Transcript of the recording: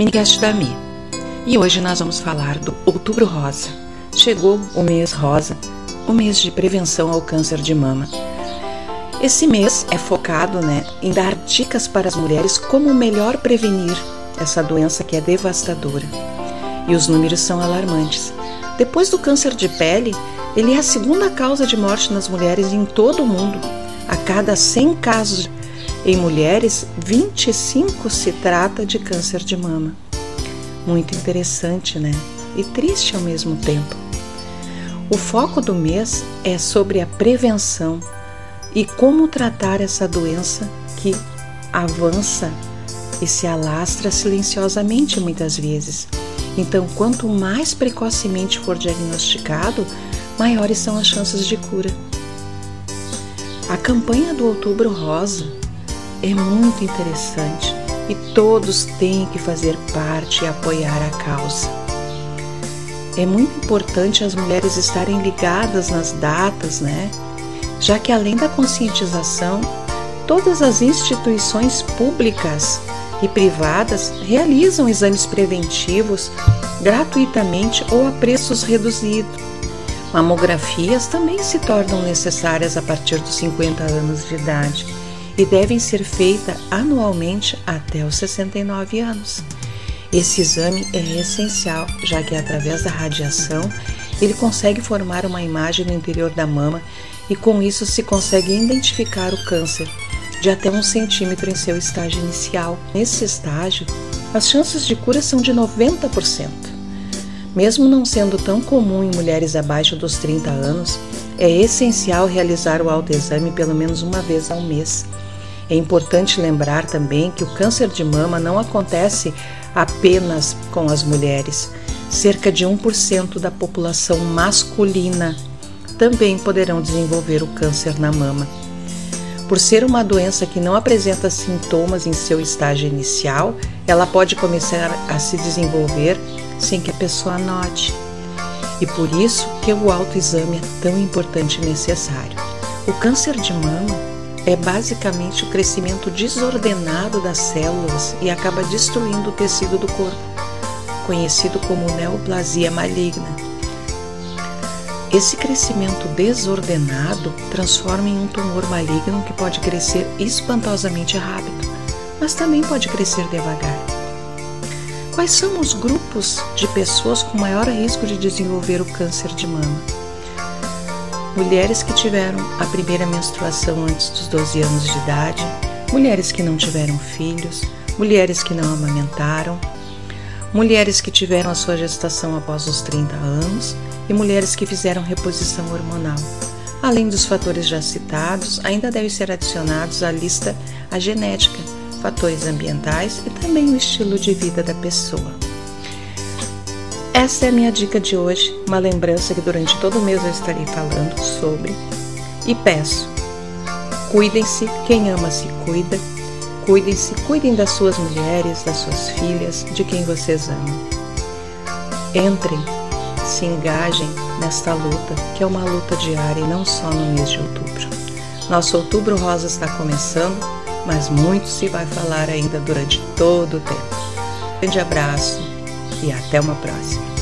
Minicast da Mi. E hoje nós vamos falar do Outubro Rosa. Chegou o mês rosa, o mês de prevenção ao câncer de mama. Esse mês é focado né, em dar dicas para as mulheres como melhor prevenir essa doença que é devastadora. E os números são alarmantes. Depois do câncer de pele, ele é a segunda causa de morte nas mulheres em todo o mundo. A cada 100 casos em mulheres, 25 se trata de câncer de mama. Muito interessante, né? E triste ao mesmo tempo. O foco do mês é sobre a prevenção e como tratar essa doença que avança e se alastra silenciosamente muitas vezes. Então, quanto mais precocemente for diagnosticado, maiores são as chances de cura. A campanha do Outubro Rosa é muito interessante e todos têm que fazer parte e apoiar a causa. É muito importante as mulheres estarem ligadas nas datas, né? Já que além da conscientização, todas as instituições públicas e privadas realizam exames preventivos gratuitamente ou a preços reduzidos. Mamografias também se tornam necessárias a partir dos 50 anos de idade e devem ser feitas anualmente até os 69 anos. Esse exame é essencial, já que através da radiação ele consegue formar uma imagem no interior da mama e com isso se consegue identificar o câncer de até um centímetro em seu estágio inicial. Nesse estágio, as chances de cura são de 90%. Mesmo não sendo tão comum em mulheres abaixo dos 30 anos, é essencial realizar o autoexame pelo menos uma vez ao mês é importante lembrar também que o câncer de mama não acontece apenas com as mulheres. Cerca de 1% da população masculina também poderão desenvolver o câncer na mama. Por ser uma doença que não apresenta sintomas em seu estágio inicial, ela pode começar a se desenvolver sem que a pessoa note. E por isso que o autoexame é tão importante e necessário. O câncer de mama é basicamente o crescimento desordenado das células e acaba destruindo o tecido do corpo, conhecido como neoplasia maligna. Esse crescimento desordenado transforma em um tumor maligno que pode crescer espantosamente rápido, mas também pode crescer devagar. Quais são os grupos de pessoas com maior risco de desenvolver o câncer de mama? Mulheres que tiveram a primeira menstruação antes dos 12 anos de idade, mulheres que não tiveram filhos, mulheres que não amamentaram, mulheres que tiveram a sua gestação após os 30 anos e mulheres que fizeram reposição hormonal. Além dos fatores já citados, ainda devem ser adicionados à lista a genética, fatores ambientais e também o estilo de vida da pessoa. Essa é a minha dica de hoje, uma lembrança que durante todo o mês eu estarei falando sobre. E peço: cuidem-se, quem ama se cuida. Cuidem-se, cuidem das suas mulheres, das suas filhas, de quem vocês amam. Entrem, se engajem nesta luta, que é uma luta diária e não só no mês de outubro. Nosso Outubro Rosa está começando, mas muito se vai falar ainda durante todo o tempo. grande abraço e até uma próxima.